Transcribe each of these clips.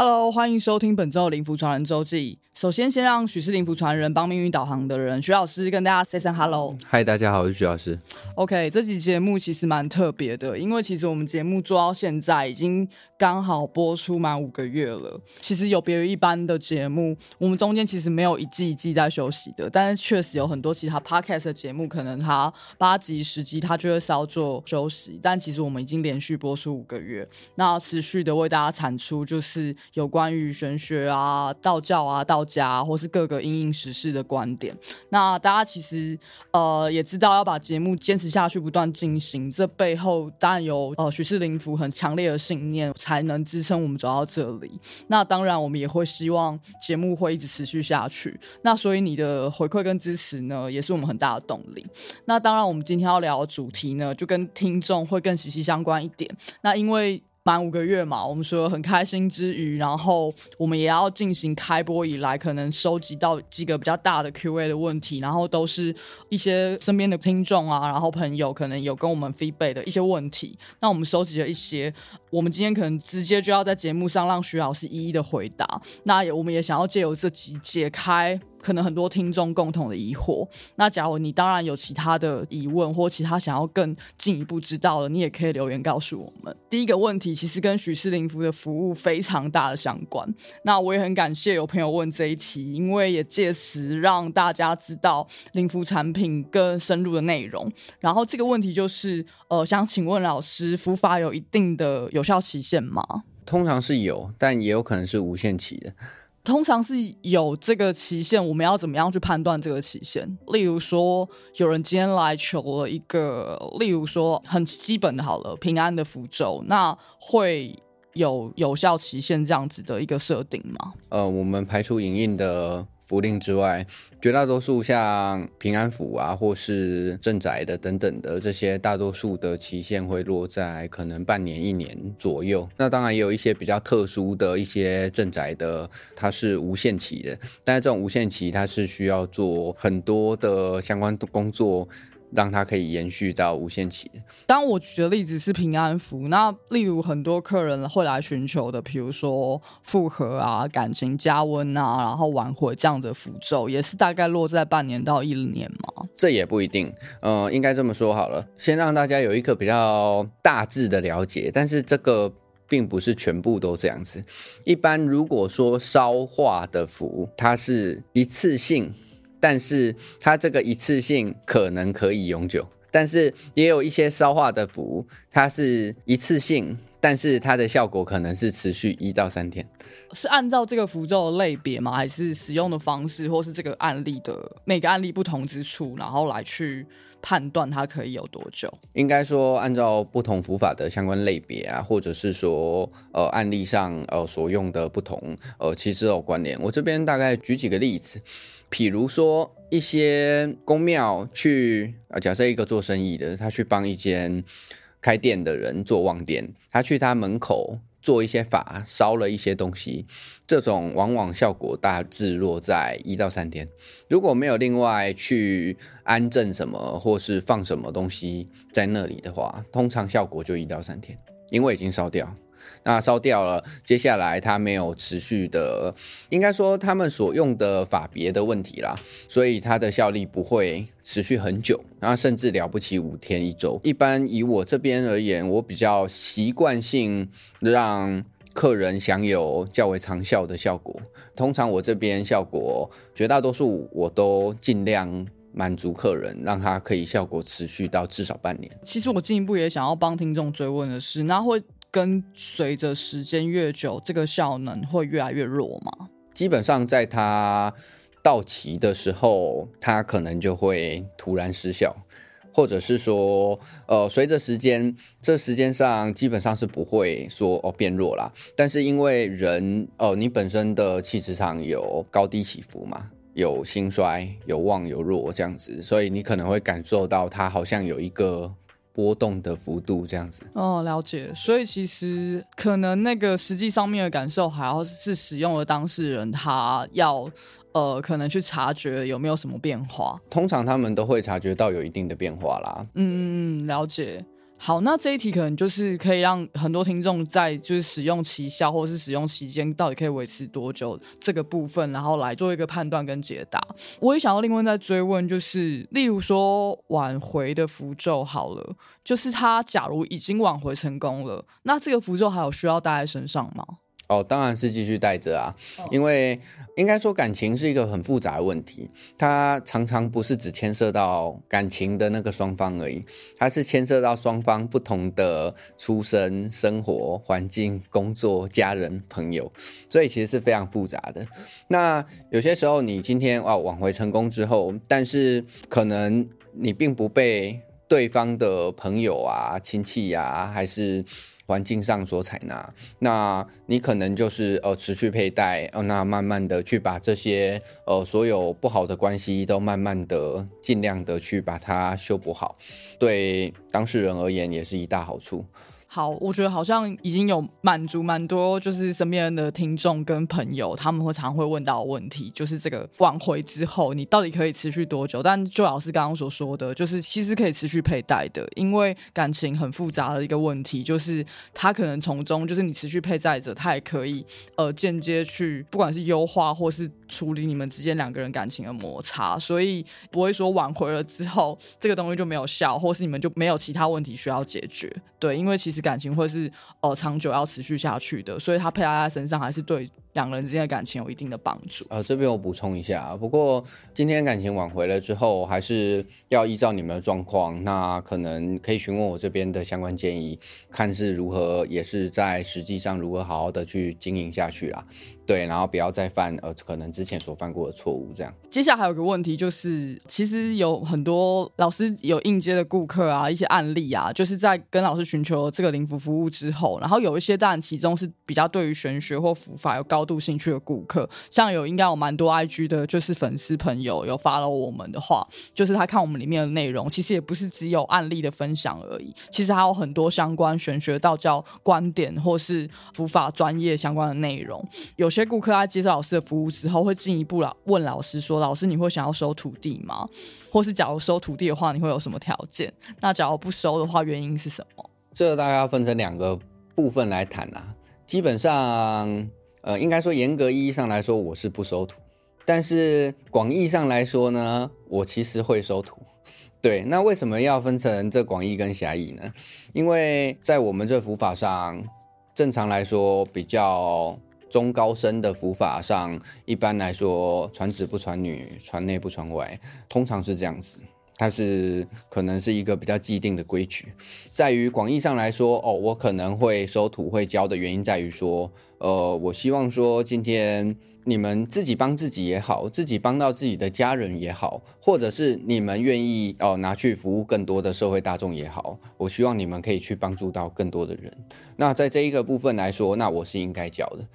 Hello，欢迎收听本周的灵符传人周记。首先，先让许是灵符传人帮命运导航的人徐老师跟大家 say 声 hello。嗨，大家好，我是徐老师。OK，这期节目其实蛮特别的，因为其实我们节目做到现在已经刚好播出满五个月了。其实有别于一般的节目，我们中间其实没有一季一季在休息的，但是确实有很多其他 podcast 的节目，可能它八集十集它就会稍作休息。但其实我们已经连续播出五个月，那持续的为大家产出就是有关于玄学啊、道教啊、道。家或是各个因应时事的观点，那大家其实呃也知道要把节目坚持下去，不断进行，这背后当然有呃许世林福很强烈的信念，才能支撑我们走到这里。那当然我们也会希望节目会一直持续下去。那所以你的回馈跟支持呢，也是我们很大的动力。那当然我们今天要聊的主题呢，就跟听众会更息息相关一点。那因为满五个月嘛，我们说很开心之余，然后我们也要进行开播以来可能收集到几个比较大的 Q&A 的问题，然后都是一些身边的听众啊，然后朋友可能有跟我们 feedback 的一些问题，那我们收集了一些，我们今天可能直接就要在节目上让徐老师一一的回答，那也我们也想要借由这集解开。可能很多听众共同的疑惑，那假如你当然有其他的疑问或其他想要更进一步知道的，你也可以留言告诉我们。第一个问题其实跟许氏灵符的服务非常大的相关，那我也很感谢有朋友问这一题，因为也借此让大家知道灵符产品更深入的内容。然后这个问题就是，呃，想请问老师，服法有一定的有效期限吗？通常是有，但也有可能是无限期的。通常是有这个期限，我们要怎么样去判断这个期限？例如说，有人今天来求了一个，例如说很基本的，好了，平安的符咒，那会有有效期限这样子的一个设定吗？呃，我们排除影印的。福令之外，绝大多数像平安符啊，或是镇宅的等等的这些，大多数的期限会落在可能半年、一年左右。那当然也有一些比较特殊的一些镇宅的，它是无限期的，但是这种无限期它是需要做很多的相关的工作。让它可以延续到无限期。当我举的例子是平安符，那例如很多客人会来寻求的，比如说复合啊、感情加温啊，然后挽回这样的符咒，也是大概落在半年到一年嘛？这也不一定。呃，应该这么说好了，先让大家有一个比较大致的了解，但是这个并不是全部都这样子。一般如果说烧化的符，它是一次性。但是它这个一次性可能可以永久，但是也有一些烧化的符，它是一次性，但是它的效果可能是持续一到三天。是按照这个符咒的类别吗？还是使用的方式，或是这个案例的每个案例不同之处，然后来去判断它可以有多久？应该说按照不同符法的相关类别啊，或者是说呃案例上呃所用的不同呃其实有关联。我这边大概举几个例子。譬如说，一些公庙去啊，假设一个做生意的，他去帮一间开店的人做旺店，他去他门口做一些法，烧了一些东西，这种往往效果大致落在一到三天。如果没有另外去安镇什么，或是放什么东西在那里的话，通常效果就一到三天，因为已经烧掉。那烧掉了，接下来它没有持续的，应该说他们所用的法别的问题啦，所以它的效力不会持续很久，然后甚至了不起五天一周。一般以我这边而言，我比较习惯性让客人享有较为长效的效果。通常我这边效果绝大多数我都尽量满足客人，让他可以效果持续到至少半年。其实我进一步也想要帮听众追问的是，那会。跟随着时间越久，这个效能会越来越弱吗？基本上在它到期的时候，它可能就会突然失效，或者是说，呃，随着时间，这时间上基本上是不会说哦变弱啦。但是因为人哦，你本身的气质上有高低起伏嘛，有兴衰，有旺有弱这样子，所以你可能会感受到它好像有一个。波动的幅度这样子哦，了解。所以其实可能那个实际上面的感受，还要是使用的当事人他要呃，可能去察觉有没有什么变化。通常他们都会察觉到有一定的变化啦。嗯嗯嗯，了解。好，那这一题可能就是可以让很多听众在就是使用期效或者是使用期间到底可以维持多久这个部分，然后来做一个判断跟解答。我也想要另外再追问，就是例如说挽回的符咒好了，就是他假如已经挽回成功了，那这个符咒还有需要带在身上吗？哦，当然是继续带着啊，因为应该说感情是一个很复杂的问题，它常常不是只牵涉到感情的那个双方而已，它是牵涉到双方不同的出身、生活环境、工作、家人、朋友，所以其实是非常复杂的。那有些时候你今天哦挽回成功之后，但是可能你并不被对方的朋友啊、亲戚呀，还是。环境上所采纳，那你可能就是呃持续佩戴，呃那慢慢的去把这些呃所有不好的关系都慢慢的尽量的去把它修补好，对当事人而言也是一大好处。好，我觉得好像已经有满足蛮多，就是身边的听众跟朋友，他们会常会问到问题，就是这个挽回之后，你到底可以持续多久？但就老师刚刚所说的，就是其实可以持续佩戴的，因为感情很复杂的一个问题，就是他可能从中，就是你持续佩戴着，他也可以呃间接去，不管是优化或是处理你们之间两个人感情的摩擦，所以不会说挽回了之后，这个东西就没有效，或是你们就没有其他问题需要解决。对，因为其实感情会是呃长久要持续下去的，所以他佩戴在身上还是对两个人之间的感情有一定的帮助。呃，这边我补充一下，不过今天感情挽回了之后，还是要依照你们的状况，那可能可以询问我这边的相关建议，看是如何，也是在实际上如何好好的去经营下去啦。对，然后不要再犯呃可能之前所犯过的错误，这样。接下来还有个问题就是，其实有很多老师有应接的顾客啊，一些案例啊，就是在跟老师寻求这个灵符服务之后，然后有一些当然其中是比较对于玄学或符法有高度兴趣的顾客，像有应该有蛮多 IG 的，就是粉丝朋友有发了我们的话，就是他看我们里面的内容，其实也不是只有案例的分享而已，其实还有很多相关玄学道教观点或是符法专业相关的内容，有些。些顾客在接受老师的服务之后，会进一步了问老师说：“老师，你会想要收徒弟吗？或是假如收徒弟的话，你会有什么条件？那假如不收的话，原因是什么？”这大概要分成两个部分来谈啊。基本上，呃，应该说严格意义上来说，我是不收徒；但是广义上来说呢，我其实会收徒。对，那为什么要分成这广义跟狭义呢？因为在我们这佛法上，正常来说比较。中高深的符法上，一般来说传子不传女，传内不传外，通常是这样子。它是可能是一个比较既定的规矩。在于广义上来说，哦，我可能会收徒会教的原因在于说，呃，我希望说今天你们自己帮自己也好，自己帮到自己的家人也好，或者是你们愿意哦拿去服务更多的社会大众也好，我希望你们可以去帮助到更多的人。那在这一个部分来说，那我是应该教的。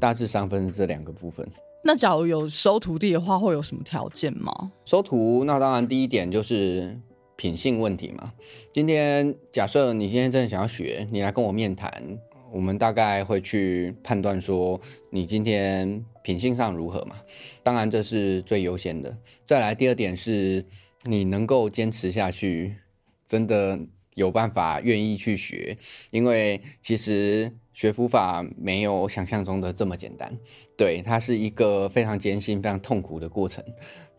大致上分这两个部分。那假如有收徒弟的话，会有什么条件吗？收徒，那当然第一点就是品性问题嘛。今天假设你今天真的想要学，你来跟我面谈，我们大概会去判断说你今天品性上如何嘛。当然这是最优先的。再来第二点是，你能够坚持下去，真的有办法愿意去学，因为其实。学佛法没有想象中的这么简单，对，它是一个非常艰辛、非常痛苦的过程。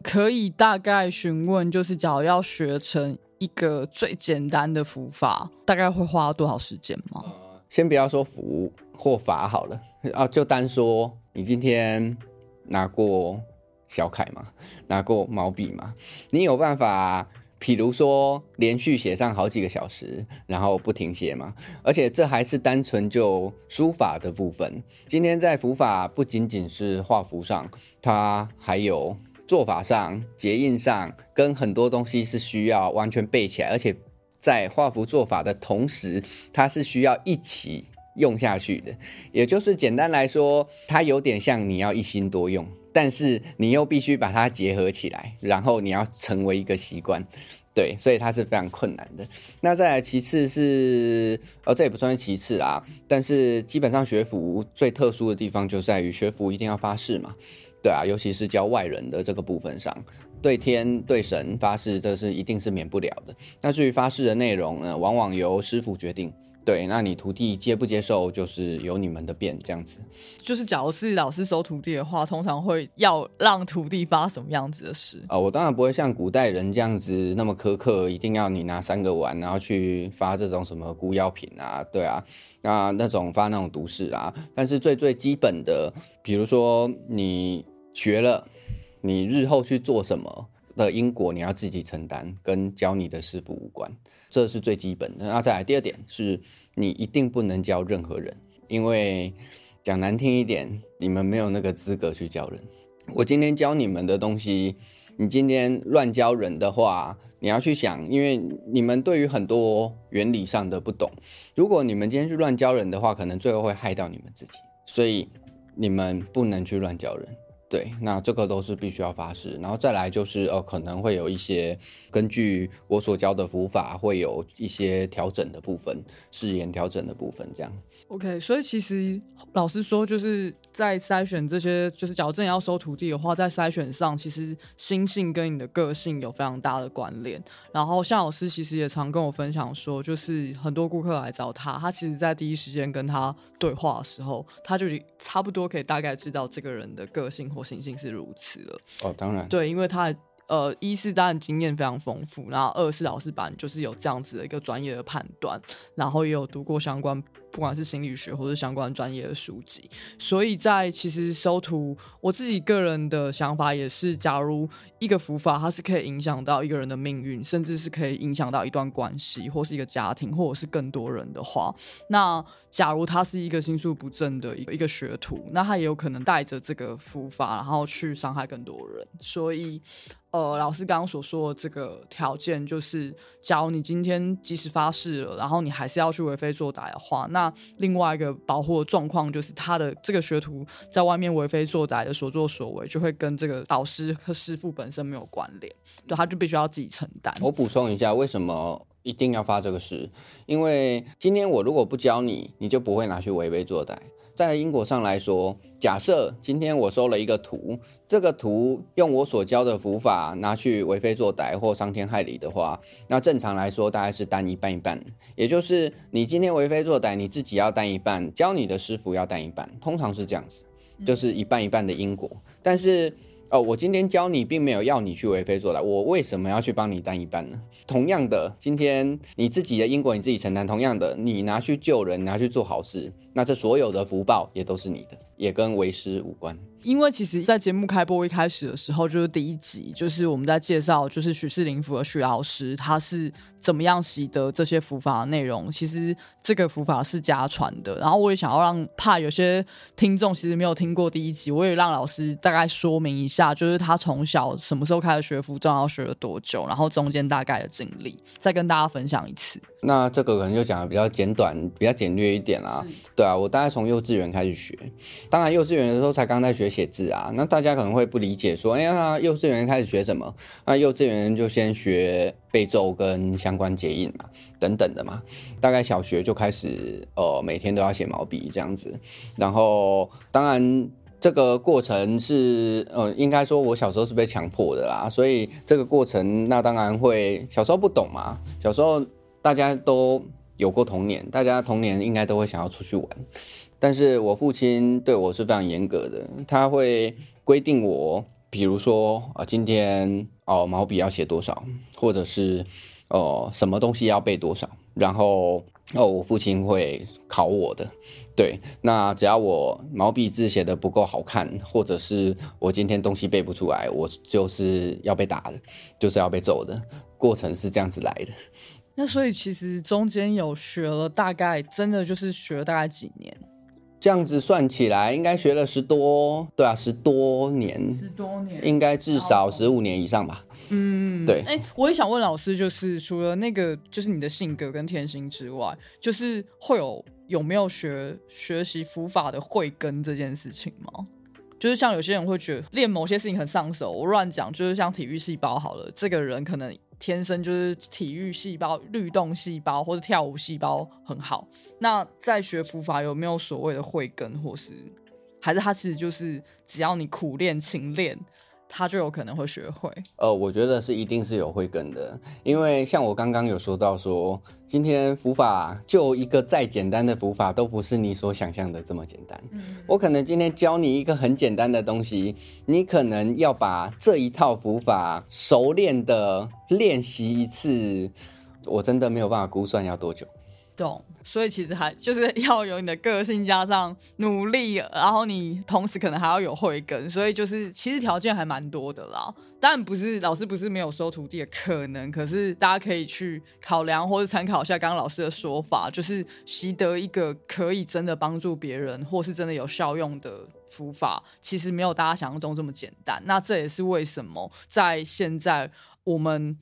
可以大概询问，就是假如要学成一个最简单的佛法，大概会花多少时间吗？先不要说佛或法好了，啊，就单说你今天拿过小楷吗？拿过毛笔吗？你有办法？譬如说，连续写上好几个小时，然后不停写嘛，而且这还是单纯就书法的部分。今天在伏法不仅仅是画符上，它还有做法上、结印上，跟很多东西是需要完全背起来，而且在画符做法的同时，它是需要一起用下去的。也就是简单来说，它有点像你要一心多用。但是你又必须把它结合起来，然后你要成为一个习惯，对，所以它是非常困难的。那再来其次是，呃，这也不算是其次啦，但是基本上学府最特殊的地方就在于学府一定要发誓嘛，对啊，尤其是教外人的这个部分上，对天对神发誓，这是一定是免不了的。那至于发誓的内容呢，往往由师傅决定。对，那你徒弟接不接受，就是由你们的便这样子。就是假如是老师收徒弟的话，通常会要让徒弟发什么样子的誓？啊，我当然不会像古代人这样子那么苛刻，一定要你拿三个碗，然后去发这种什么孤药品啊，对啊，那那种发那种毒誓啊。但是最最基本的，比如说你学了，你日后去做什么的因果，你要自己承担，跟教你的师傅无关。这是最基本的。那再来第二点是，你一定不能教任何人，因为讲难听一点，你们没有那个资格去教人。我今天教你们的东西，你今天乱教人的话，你要去想，因为你们对于很多原理上的不懂，如果你们今天去乱教人的话，可能最后会害到你们自己。所以你们不能去乱教人。对，那这个都是必须要发誓，然后再来就是呃，可能会有一些根据我所教的服法，会有一些调整的部分，誓言调整的部分，这样。OK，所以其实老师说，就是在筛选这些，就是矫正要收徒弟的话，在筛选上，其实心性跟你的个性有非常大的关联。然后像老师其实也常跟我分享说，就是很多顾客来找他，他其实在第一时间跟他对话的时候，他就差不多可以大概知道这个人的个性或心性是如此了。哦，当然，对，因为他。呃，一是当然经验非常丰富，然后二是老师班就是有这样子的一个专业的判断，然后也有读过相关，不管是心理学或者相关专业的书籍，所以在其实收徒，我自己个人的想法也是，假如一个符法它是可以影响到一个人的命运，甚至是可以影响到一段关系或是一个家庭，或者是更多人的话，那假如他是一个心术不正的一个一个学徒，那他也有可能带着这个符法，然后去伤害更多人，所以。呃，老师刚刚所说的这个条件，就是假如你今天即使发誓了，然后你还是要去为非作歹的话，那那另外一个保护的状况就是他的这个学徒在外面为非作歹的所作所为，就会跟这个导师和师傅本身没有关联，对，他就必须要自己承担。我补充一下，为什么一定要发这个誓？因为今天我如果不教你，你就不会拿去为非作歹。在因果上来说，假设今天我收了一个图，这个图用我所教的佛法拿去为非作歹或伤天害理的话，那正常来说大概是担一半一半，也就是你今天为非作歹，你自己要担一半，教你的师傅要担一半，通常是这样子，就是一半一半的因果。但是哦，我今天教你，并没有要你去为非作歹，我为什么要去帮你担一半呢？同样的，今天你自己的因果你自己承担，同样的，你拿去救人，拿去做好事，那这所有的福报也都是你的，也跟为师无关。因为其实，在节目开播一开始的时候，就是第一集，就是我们在介绍，就是许世林符和许老师，他是怎么样习得这些符法的内容。其实这个符法是家传的，然后我也想要让怕有些听众其实没有听过第一集，我也让老师大概说明一下，就是他从小什么时候开始学服装，要学了多久，然后中间大概的经历，再跟大家分享一次。那这个可能就讲的比较简短、比较简略一点啦。对啊，我大概从幼稚园开始学，当然幼稚园的时候才刚在学写字啊。那大家可能会不理解，说：“哎呀，幼稚园开始学什么？”那幼稚园就先学背咒跟相关结印嘛，等等的嘛。大概小学就开始，呃，每天都要写毛笔这样子。然后，当然这个过程是，呃，应该说我小时候是被强迫的啦。所以这个过程，那当然会小时候不懂嘛，小时候。大家都有过童年，大家童年应该都会想要出去玩，但是我父亲对我是非常严格的，他会规定我，比如说啊，今天哦毛笔要写多少，或者是哦什么东西要背多少，然后哦我父亲会考我的，对，那只要我毛笔字写的不够好看，或者是我今天东西背不出来，我就是要被打的，就是要被揍的，过程是这样子来的。那所以其实中间有学了大概真的就是学了大概几年，这样子算起来应该学了十多，对啊，十多年，十多年，应该至少十五年以上吧。嗯，对。哎，我也想问老师，就是除了那个就是你的性格跟天性之外，就是会有有没有学学习佛法的慧根这件事情吗？就是像有些人会觉得练某些事情很上手，我乱讲，就是像体育细胞好了，这个人可能。天生就是体育细胞、律动细胞或者跳舞细胞很好。那在学佛法有没有所谓的慧根，或是还是它其实就是只要你苦练、勤练，他就有可能会学会。呃，我觉得是一定是有慧根的，因为像我刚刚有说到说，今天伏法就一个再简单的伏法都不是你所想象的这么简单。我可能今天教你一个很简单的东西，你可能要把这一套伏法熟练的练习一次，我真的没有办法估算要多久。懂，所以其实还就是要有你的个性加上努力，然后你同时可能还要有慧根，所以就是其实条件还蛮多的啦。但不是老师不是没有收徒弟的可能，可是大家可以去考量或者参考一下刚刚老师的说法，就是习得一个可以真的帮助别人或是真的有效用的符法，其实没有大家想象中这么简单。那这也是为什么在现在我们。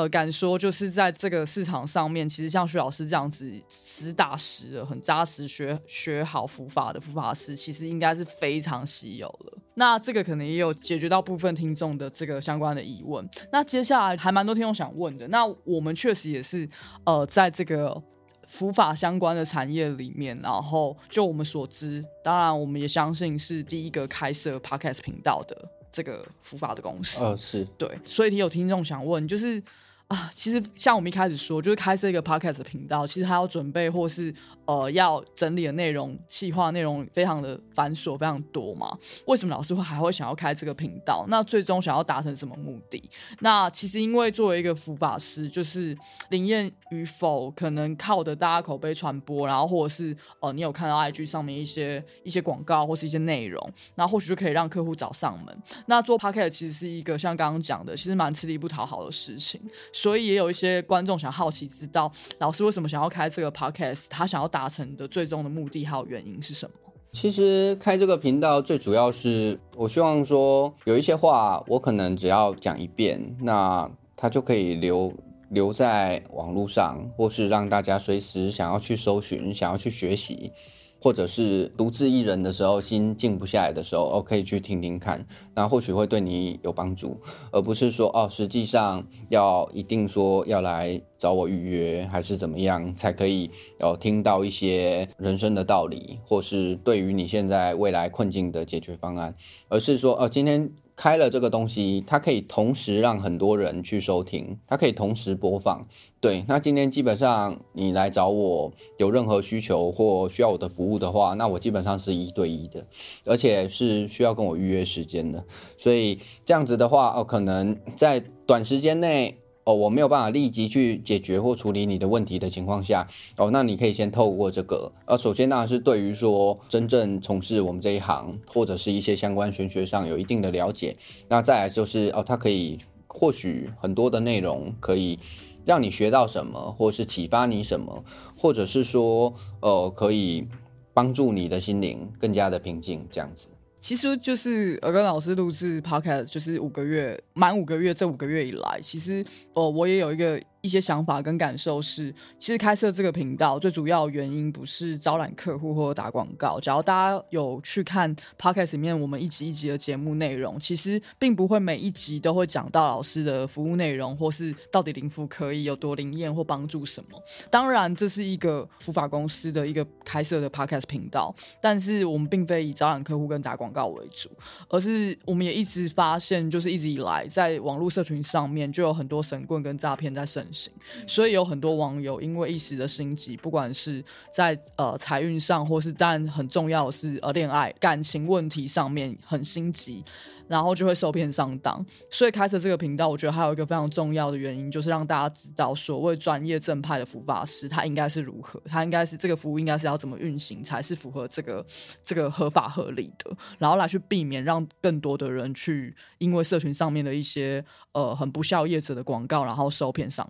呃，敢说就是在这个市场上面，其实像徐老师这样子实打实的、很扎实学学好伏法的伏法师，其实应该是非常稀有了。那这个可能也有解决到部分听众的这个相关的疑问。那接下来还蛮多听众想问的，那我们确实也是呃，在这个伏法相关的产业里面，然后就我们所知，当然我们也相信是第一个开设 podcast 频道的这个伏法的公司。呃，是对，所以有听众想问，就是。啊，其实像我们一开始说，就是开设一个 podcast 频道，其实还要准备或是呃要整理的内容、细化内容，非常的繁琐，非常多嘛。为什么老师会还会想要开这个频道？那最终想要达成什么目的？那其实因为作为一个佛法师，就是灵验与否，可能靠的大家口碑传播，然后或者是呃你有看到 IG 上面一些一些广告或是一些内容，那或许就可以让客户找上门。那做 podcast 其实是一个像刚刚讲的，其实蛮吃力不讨好的事情。所以也有一些观众想好奇知道老师为什么想要开这个 podcast，他想要达成的最终的目的还有原因是什么？其实开这个频道最主要是我希望说有一些话我可能只要讲一遍，那它就可以留留在网络上，或是让大家随时想要去搜寻、想要去学习。或者是独自一人的时候，心静不下来的时候，哦，可以去听听看，那或许会对你有帮助，而不是说哦，实际上要一定说要来找我预约，还是怎么样才可以哦听到一些人生的道理，或是对于你现在未来困境的解决方案，而是说哦，今天。开了这个东西，它可以同时让很多人去收听，它可以同时播放。对，那今天基本上你来找我有任何需求或需要我的服务的话，那我基本上是一对一的，而且是需要跟我预约时间的。所以这样子的话，哦，可能在短时间内。哦，我没有办法立即去解决或处理你的问题的情况下，哦，那你可以先透过这个，呃，首先当然是对于说真正从事我们这一行或者是一些相关玄学上有一定的了解，那再来就是哦，它可以或许很多的内容可以让你学到什么，或是启发你什么，或者是说，呃，可以帮助你的心灵更加的平静，这样子。其实就是我跟老师录制 podcast，就是五个月满五个月，这五个月以来，其实哦，我也有一个。一些想法跟感受是，其实开设这个频道最主要原因不是招揽客户或者打广告。只要大家有去看 podcast 里面我们一集一集的节目内容，其实并不会每一集都会讲到老师的服务内容，或是到底灵符可以有多灵验或帮助什么。当然，这是一个佛法公司的一个开设的 podcast 频道，但是我们并非以招揽客户跟打广告为主，而是我们也一直发现，就是一直以来在网络社群上面就有很多神棍跟诈骗在所以有很多网友因为一时的心急，不管是在呃财运上，或是但很重要的是呃恋爱感情问题上面很心急。然后就会受骗上当，所以开设这个频道，我觉得还有一个非常重要的原因，就是让大家知道所谓专业正派的服法师，他应该是如何，他应该是这个服务应该是要怎么运行，才是符合这个这个合法合理的，然后来去避免让更多的人去因为社群上面的一些呃很不孝业者的广告，然后受骗上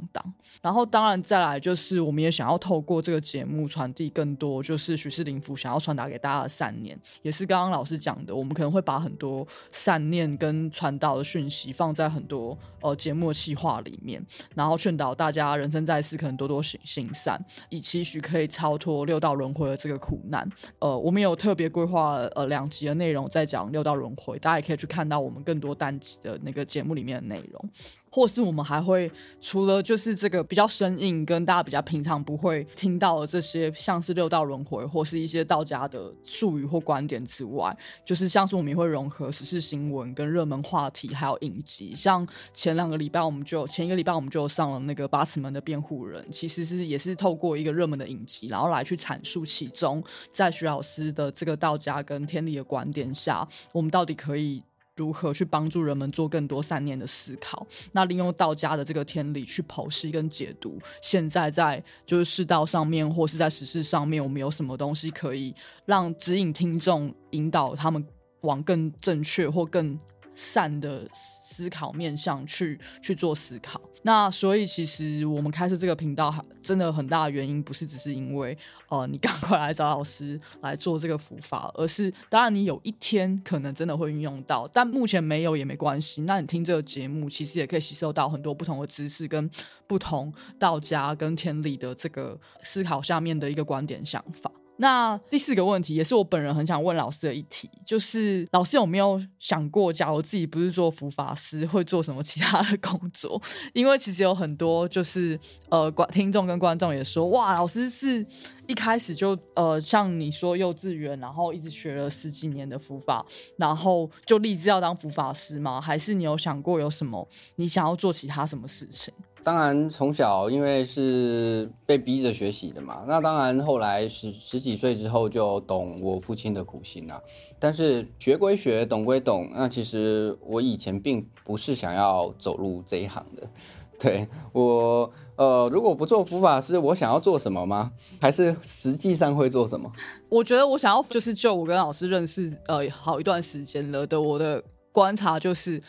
然后当然再来就是，我们也想要透过这个节目传递更多，就是许世林福想要传达给大家的善念，也是刚刚老师讲的，我们可能会把很多善。念跟传导的讯息放在很多呃节目的企划里面，然后劝导大家人生在世可能多多行行善，以期许可以超脱六道轮回的这个苦难。呃，我们有特别规划呃两集的内容在讲六道轮回，大家也可以去看到我们更多单集的那个节目里面的内容。或是我们还会除了就是这个比较生硬，跟大家比较平常不会听到的这些，像是六道轮回或是一些道家的术语或观点之外，就是像是我们也会融合时事新闻跟热门话题，还有影集。像前两个礼拜我们就前一个礼拜我们就上了那个八尺门的辩护人，其实是也是透过一个热门的影集，然后来去阐述其中在徐老师的这个道家跟天理的观点下，我们到底可以。如何去帮助人们做更多善念的思考？那利用道家的这个天理去剖析跟解读，现在在就是世道上面或是在时事上面，我们有什么东西可以让指引听众，引导他们往更正确或更。善的思考面向去去做思考，那所以其实我们开设这个频道，真的很大的原因不是只是因为呃你赶快来找老师来做这个伏法，而是当然你有一天可能真的会运用到，但目前没有也没关系。那你听这个节目，其实也可以吸收到很多不同的知识跟不同道家跟天理的这个思考下面的一个观点想法。那第四个问题也是我本人很想问老师的一题，就是老师有没有想过，假如自己不是做佛法师，会做什么其他的工作？因为其实有很多就是呃，观听众跟观众也说，哇，老师是一开始就呃，像你说幼稚园，然后一直学了十几年的佛法，然后就立志要当佛法师吗？还是你有想过有什么你想要做其他什么事情？当然，从小因为是被逼着学习的嘛，那当然后来十十几岁之后就懂我父亲的苦心了。但是学归学，懂归懂，那其实我以前并不是想要走入这一行的。对我，呃，如果不做佛法师，我想要做什么吗？还是实际上会做什么？我觉得我想要就是就我跟老师认识呃好一段时间了的，我的观察就是。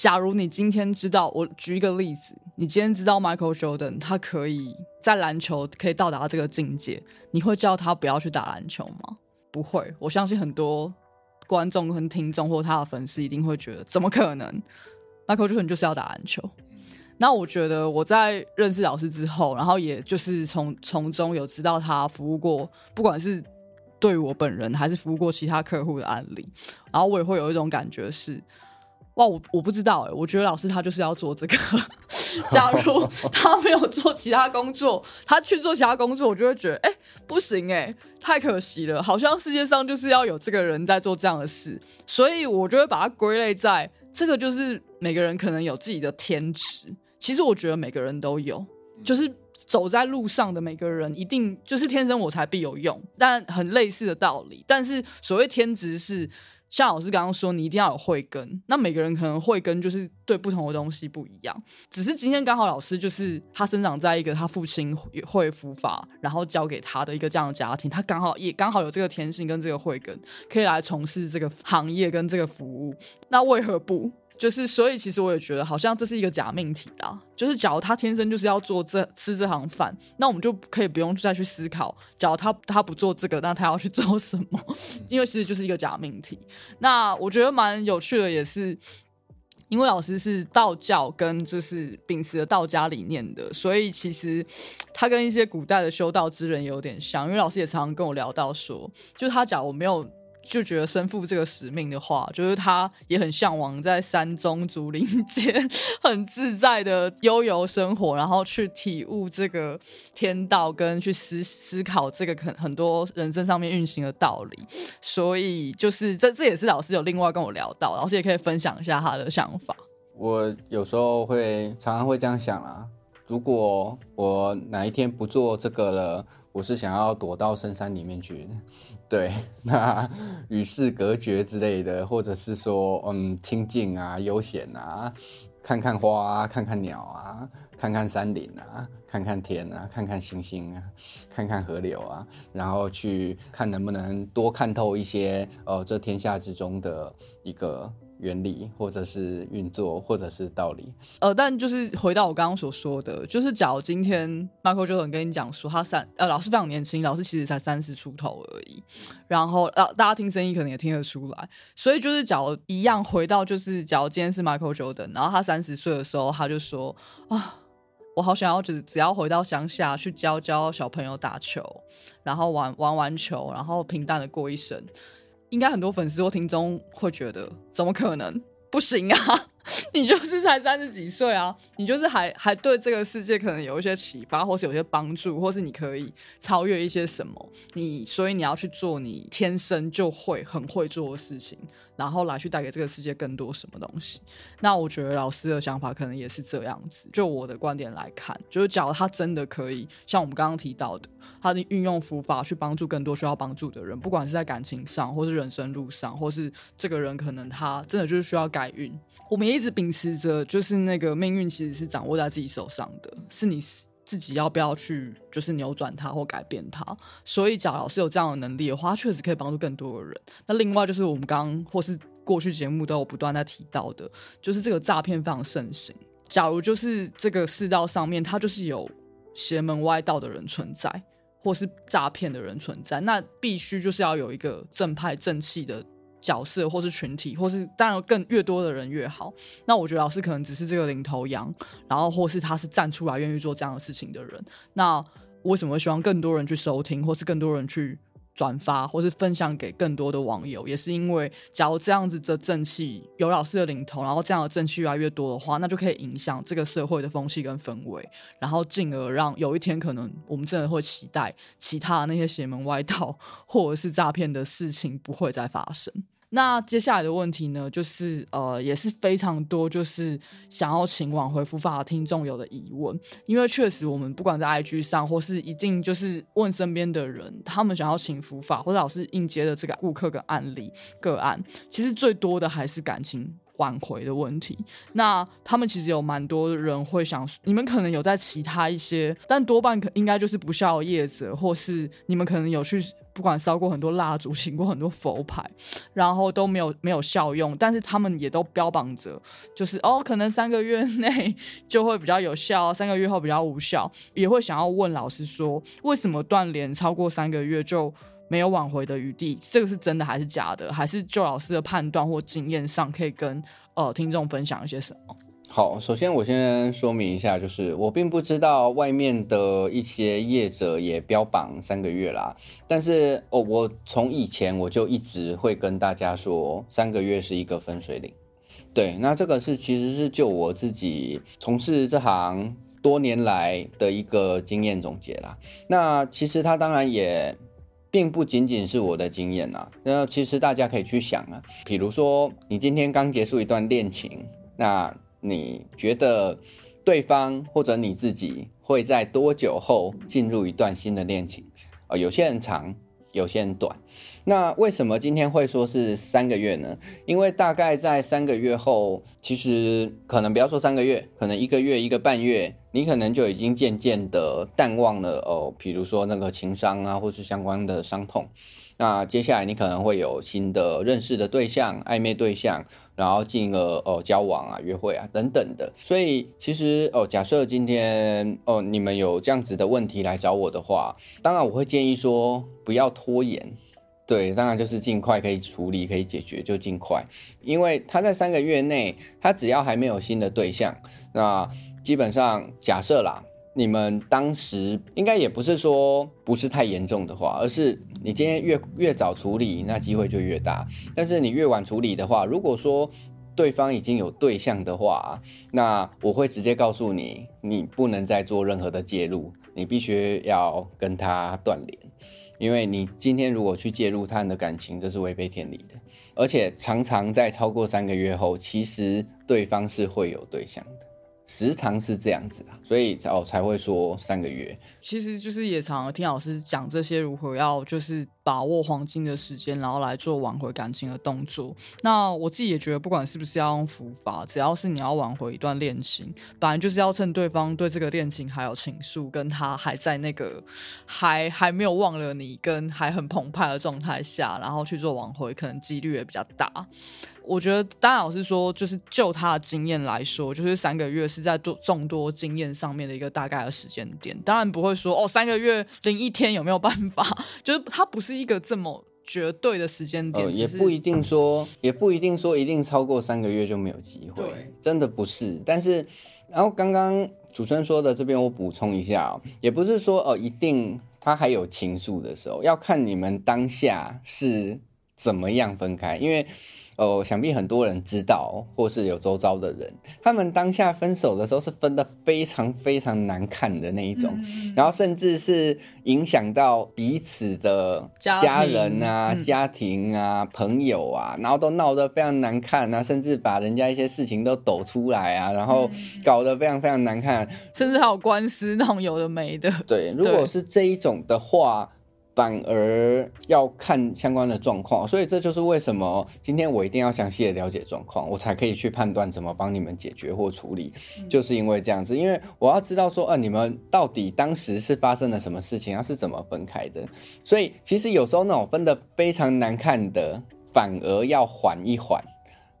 假如你今天知道，我举一个例子，你今天知道 Michael Jordan 他可以在篮球可以到达这个境界，你会叫他不要去打篮球吗？不会，我相信很多观众跟听众或他的粉丝一定会觉得，怎么可能？Michael Jordan 就是要打篮球。那我觉得我在认识老师之后，然后也就是从从中有知道他服务过，不管是对我本人还是服务过其他客户的案例，然后我也会有一种感觉是。哇，我我不知道哎，我觉得老师他就是要做这个。假如他没有做其他工作，他去做其他工作，我就会觉得哎，不行哎，太可惜了。好像世界上就是要有这个人在做这样的事，所以我就会把它归类在这个，就是每个人可能有自己的天职。其实我觉得每个人都有，就是走在路上的每个人一定就是天生我材必有用，但很类似的道理。但是所谓天职是。像老师刚刚说，你一定要有慧根。那每个人可能慧根就是对不同的东西不一样。只是今天刚好老师就是他生长在一个他父亲会佛法，然后教给他的一个这样的家庭，他刚好也刚好有这个天性跟这个慧根，可以来从事这个行业跟这个服务。那为何不？就是，所以其实我也觉得，好像这是一个假命题啦。就是，假如他天生就是要做这吃这行饭，那我们就可以不用再去思考，假如他他不做这个，那他要去做什么？因为其实就是一个假命题。那我觉得蛮有趣的，也是因为老师是道教跟就是秉持了道家理念的，所以其实他跟一些古代的修道之人有点像。因为老师也常常跟我聊到说，就他假如没有。就觉得身负这个使命的话，就是他也很向往在山中竹林间很自在的悠游生活，然后去体悟这个天道，跟去思思考这个很很多人生上面运行的道理。所以，就是这这也是老师有另外跟我聊到，老师也可以分享一下他的想法。我有时候会常常会这样想啊，如果我哪一天不做这个了。我是想要躲到深山里面去，对，那与世隔绝之类的，或者是说，嗯，清静啊，悠闲啊，看看花啊，看看鸟啊，看看山林啊，看看天啊，看看星星啊，看看河流啊，然后去看能不能多看透一些，呃，这天下之中的一个。原理，或者是运作，或者是道理。呃，但就是回到我刚刚所说的，就是假如今天 Michael Jordan 跟你讲说他三呃老师非常年轻，老师其实才三十出头而已。然后呃大家听声音可能也听得出来。所以就是假如一样回到就是假如今天是 Michael Jordan，然后他三十岁的时候他就说啊，我好想要只只要回到乡下去教教小朋友打球，然后玩玩玩球，然后平淡的过一生。应该很多粉丝或听众会觉得，怎么可能不行啊？你就是才三十几岁啊，你就是还还对这个世界可能有一些启发，或是有些帮助，或是你可以超越一些什么，你所以你要去做你天生就会很会做的事情。然后来去带给这个世界更多什么东西？那我觉得老师的想法可能也是这样子。就我的观点来看，就是假如他真的可以像我们刚刚提到的，他的运用佛法去帮助更多需要帮助的人，不管是在感情上，或是人生路上，或是这个人可能他真的就是需要改运。我们也一直秉持着，就是那个命运其实是掌握在自己手上的，是你。自己要不要去，就是扭转它或改变它？所以，假如老师有这样的能力的话，确实可以帮助更多的人。那另外就是我们刚刚或是过去节目都有不断在提到的，就是这个诈骗非常盛行。假如就是这个世道上面，它就是有邪门歪道的人存在，或是诈骗的人存在，那必须就是要有一个正派正气的。角色，或是群体，或是当然更越多的人越好。那我觉得老师可能只是这个领头羊，然后或是他是站出来愿意做这样的事情的人。那为什么希望更多人去收听，或是更多人去？转发或是分享给更多的网友，也是因为，假如这样子的正气有老师的领头，然后这样的正气越来越多的话，那就可以影响这个社会的风气跟氛围，然后进而让有一天可能我们真的会期待其他的那些邪门歪道或者是诈骗的事情不会再发生。那接下来的问题呢，就是呃，也是非常多，就是想要请挽回复法的听众有的疑问，因为确实我们不管在 IG 上，或是一定就是问身边的人，他们想要请福法，或者老师应接的这个顾客跟案例个案，其实最多的还是感情挽回的问题。那他们其实有蛮多人会想，你们可能有在其他一些，但多半可应该就是不孝业者，或是你们可能有去。不管烧过很多蜡烛，请过很多佛牌，然后都没有没有效用，但是他们也都标榜着，就是哦，可能三个月内就会比较有效，三个月后比较无效，也会想要问老师说，为什么断联超过三个月就没有挽回的余地？这个是真的还是假的？还是就老师的判断或经验上，可以跟呃听众分享一些什么？好，首先我先说明一下，就是我并不知道外面的一些业者也标榜三个月啦，但是哦，我从以前我就一直会跟大家说，三个月是一个分水岭。对，那这个是其实是就我自己从事这行多年来的一个经验总结啦。那其实它当然也并不仅仅是我的经验啦，那其实大家可以去想啊，比如说你今天刚结束一段恋情，那你觉得对方或者你自己会在多久后进入一段新的恋情？啊，有些人长，有些人短。那为什么今天会说是三个月呢？因为大概在三个月后，其实可能不要说三个月，可能一个月、一个半月，你可能就已经渐渐的淡忘了哦，比如说那个情伤啊，或是相关的伤痛。那接下来你可能会有新的认识的对象、暧昧对象。然后进而哦交往啊、约会啊等等的，所以其实哦，假设今天哦你们有这样子的问题来找我的话，当然我会建议说不要拖延，对，当然就是尽快可以处理、可以解决就尽快，因为他在三个月内，他只要还没有新的对象，那基本上假设啦。你们当时应该也不是说不是太严重的话，而是你今天越越早处理，那机会就越大。但是你越晚处理的话，如果说对方已经有对象的话，那我会直接告诉你，你不能再做任何的介入，你必须要跟他断联，因为你今天如果去介入他人的感情，这是违背天理的。而且常常在超过三个月后，其实对方是会有对象的。时常是这样子啦，所以哦才会说三个月。其实就是也常听老师讲这些如何要就是把握黄金的时间，然后来做挽回感情的动作。那我自己也觉得，不管是不是要用伏法，只要是你要挽回一段恋情，本来就是要趁对方对这个恋情还有情愫，跟他还在那个还还没有忘了你，跟还很澎湃的状态下，然后去做挽回，可能几率也比较大。我觉得，当然老师说，就是就他的经验来说，就是三个月是在多众多经验上面的一个大概的时间点。当然不会说哦，三个月零一天有没有办法？就是它不是一个这么绝对的时间点，也不一定说，也不一定说一定超过三个月就没有机会，真的不是。但是，然后刚刚主持人说的这边我补充一下，也不是说哦，一定他还有情愫的时候，要看你们当下是怎么样分开，因为。呃，想必很多人知道，或是有周遭的人，他们当下分手的时候是分的非常非常难看的那一种，然后甚至是影响到彼此的家人啊、家庭啊、朋友啊，然后都闹得非常难看啊，甚至把人家一些事情都抖出来啊，然后搞得非常非常难看，甚至还有官司那种有的没的。对，如果是这一种的话。反而要看相关的状况，所以这就是为什么今天我一定要详细的了解状况，我才可以去判断怎么帮你们解决或处理。就是因为这样子，因为我要知道说，呃，你们到底当时是发生了什么事情，要是怎么分开的。所以其实有时候那种分的非常难看的，反而要缓一缓，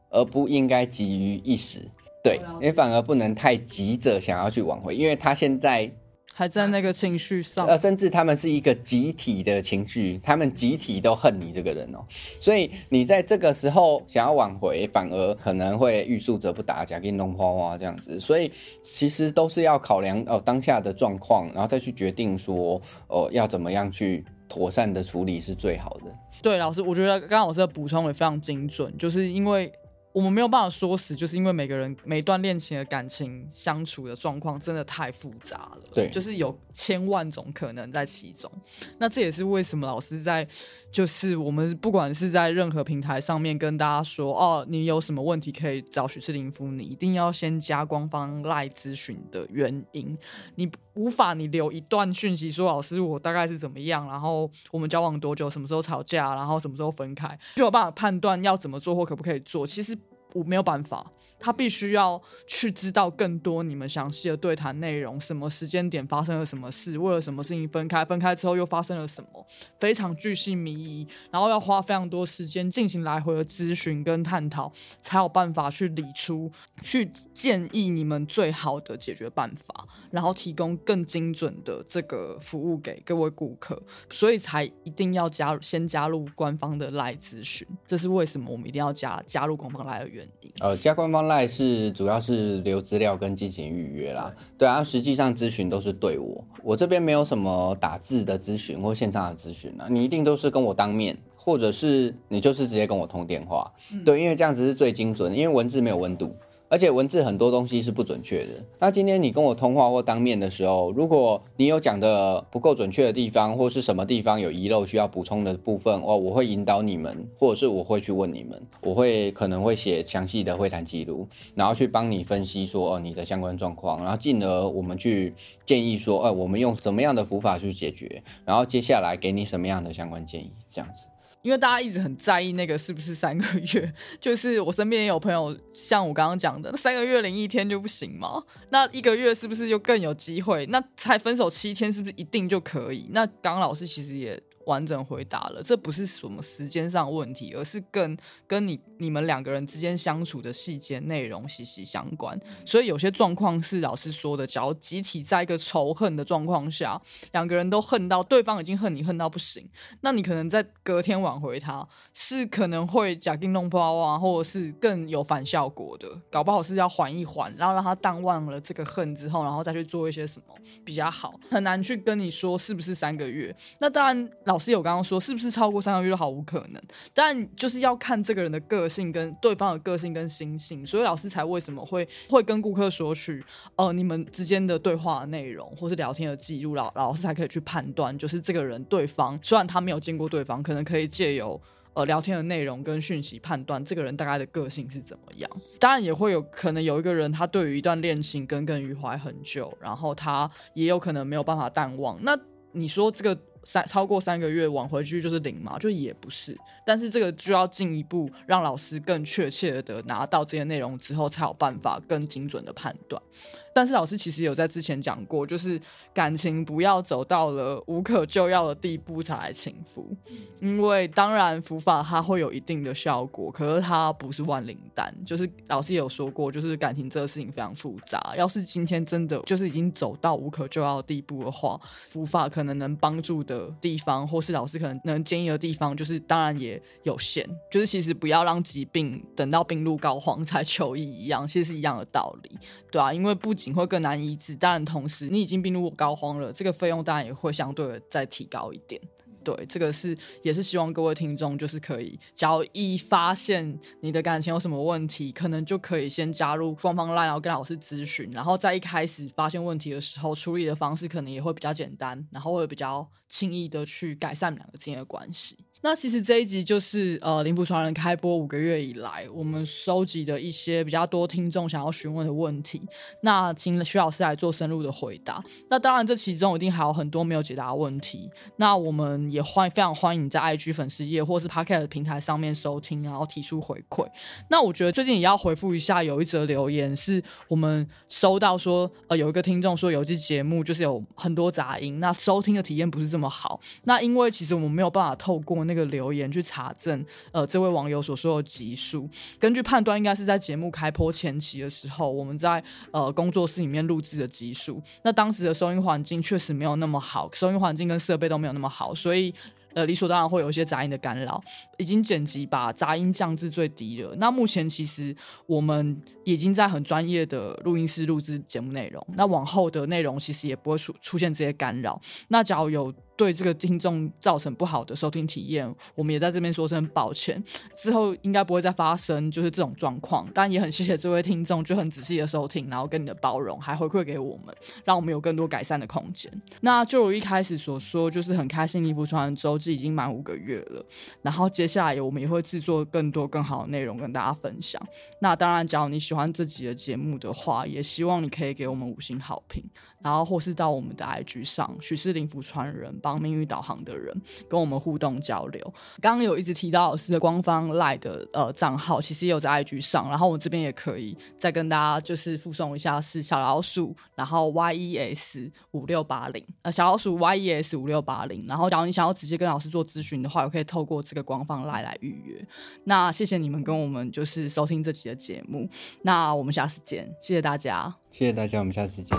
而不应该急于一时。对，你反而不能太急着想要去挽回，因为他现在。还在那个情绪上，呃，甚至他们是一个集体的情绪，他们集体都恨你这个人哦，所以你在这个时候想要挽回，反而可能会欲速则不达，假给你弄花花这样子，所以其实都是要考量哦当下的状况，然后再去决定说哦要怎么样去妥善的处理是最好的。对，老师，我觉得刚刚老师的补充也非常精准，就是因为。我们没有办法说死，就是因为每个人每段恋情的感情相处的状况真的太复杂了，对，就是有千万种可能在其中。那这也是为什么老师在，就是我们不管是在任何平台上面跟大家说，哦，你有什么问题可以找许志林夫，你一定要先加官方赖咨询的原因。你无法你留一段讯息说，老师我大概是怎么样，然后我们交往多久，什么时候吵架，然后什么时候分开，就有办法判断要怎么做或可不可以做。其实。我没有办法。他必须要去知道更多你们详细的对谈内容，什么时间点发生了什么事，为了什么事情分开，分开之后又发生了什么，非常巨细靡遗，然后要花非常多时间进行来回的咨询跟探讨，才有办法去理出，去建议你们最好的解决办法，然后提供更精准的这个服务给各位顾客，所以才一定要加先加入官方的赖咨询，这是为什么我们一定要加加入官方来的原因。呃，加官方。赖是主要是留资料跟进行预约啦，对啊，实际上咨询都是对我，我这边没有什么打字的咨询或线上的咨询啊，你一定都是跟我当面，或者是你就是直接跟我通电话，对，因为这样子是最精准，因为文字没有温度。而且文字很多东西是不准确的。那今天你跟我通话或当面的时候，如果你有讲的不够准确的地方，或是什么地方有遗漏需要补充的部分，哦，我会引导你们，或者是我会去问你们，我会可能会写详细的会谈记录，然后去帮你分析说，哦，你的相关状况，然后进而我们去建议说，哎，我们用什么样的方法去解决，然后接下来给你什么样的相关建议，这样子。因为大家一直很在意那个是不是三个月，就是我身边也有朋友像我刚刚讲的，那三个月零一天就不行吗？那一个月是不是就更有机会？那才分手七天是不是一定就可以？那刚老师其实也。完整回答了，这不是什么时间上问题，而是跟跟你你们两个人之间相处的细节内容息息相关。所以有些状况是老师说的，只要集体在一个仇恨的状况下，两个人都恨到对方已经恨你恨到不行，那你可能在隔天挽回他，是可能会假定弄包啊，或者是更有反效果的，搞不好是要缓一缓，然后让他淡忘了这个恨之后，然后再去做一些什么比较好。很难去跟你说是不是三个月。那当然老。是有刚刚说是不是超过三个月都毫无可能，但就是要看这个人的个性跟对方的个性跟心性，所以老师才为什么会会跟顾客索取呃你们之间的对话内容或是聊天的记录，老老师才可以去判断，就是这个人对方虽然他没有见过对方，可能可以借由呃聊天的内容跟讯息判断这个人大概的个性是怎么样。当然也会有可能有一个人他对于一段恋情耿耿于怀很久，然后他也有可能没有办法淡忘。那 你说这个？三超过三个月往回去就是零嘛，就也不是，但是这个就要进一步让老师更确切的拿到这些内容之后，才有办法更精准的判断。但是老师其实有在之前讲过，就是感情不要走到了无可救药的地步才来请服，因为当然伏法它会有一定的效果，可是它不是万灵丹。就是老师也有说过，就是感情这个事情非常复杂，要是今天真的就是已经走到无可救药的地步的话，伏法可能能帮助的地方，或是老师可能能建议的地方，就是当然也有限。就是其实不要让疾病等到病入膏肓才求医一样，其实是一样的道理，对啊，因为不仅。会更难医治，当然同时你已经病入膏肓了，这个费用当然也会相对的再提高一点。对，这个是也是希望各位听众就是可以，只要一发现你的感情有什么问题，可能就可以先加入官方 LINE，然后跟老师咨询，然后在一开始发现问题的时候，处理的方式可能也会比较简单，然后会比较轻易的去改善两个之间的关系。那其实这一集就是呃灵符传人开播五个月以来，我们收集的一些比较多听众想要询问的问题，那请徐老师来做深入的回答。那当然这其中一定还有很多没有解答的问题，那我们也欢非常欢迎你在 IG 粉丝页或是 Podcast 平台上面收听，然后提出回馈。那我觉得最近也要回复一下，有一则留言是我们收到说，呃有一个听众说有一期节目就是有很多杂音，那收听的体验不是这么好。那因为其实我们没有办法透过那个留言去查证，呃，这位网友所说的集数，根据判断，应该是在节目开播前期的时候，我们在呃工作室里面录制的集数。那当时的收音环境确实没有那么好，收音环境跟设备都没有那么好，所以呃理所当然会有一些杂音的干扰。已经剪辑把杂音降至最低了。那目前其实我们已经在很专业的录音室录制节目内容，那往后的内容其实也不会出出现这些干扰。那假如有对这个听众造成不好的收听体验，我们也在这边说声抱歉。之后应该不会再发生就是这种状况，但也很谢谢这位听众就很仔细的收听，然后跟你的包容，还回馈给我们，让我们有更多改善的空间。那就如一开始所说，就是很开心，尼福传周记已经满五个月了，然后接下来我们也会制作更多更好的内容跟大家分享。那当然，假如你喜欢这集的节目的话，也希望你可以给我们五星好评，然后或是到我们的 IG 上许是灵符传人帮命运导航的人跟我们互动交流。刚刚有一直提到老师的官方 Line 的呃账号，其实也有在 IG 上，然后我这边也可以再跟大家就是附送一下是小老鼠，然后 YES 五六八零，呃小老鼠 YES 五六八零，然后假如你想要直接跟老师做咨询的话，也可以透过这个官方 Line 来预约。那谢谢你们跟我们就是收听这集的节目，那我们下次见，谢谢大家。谢谢大家，我们下次见。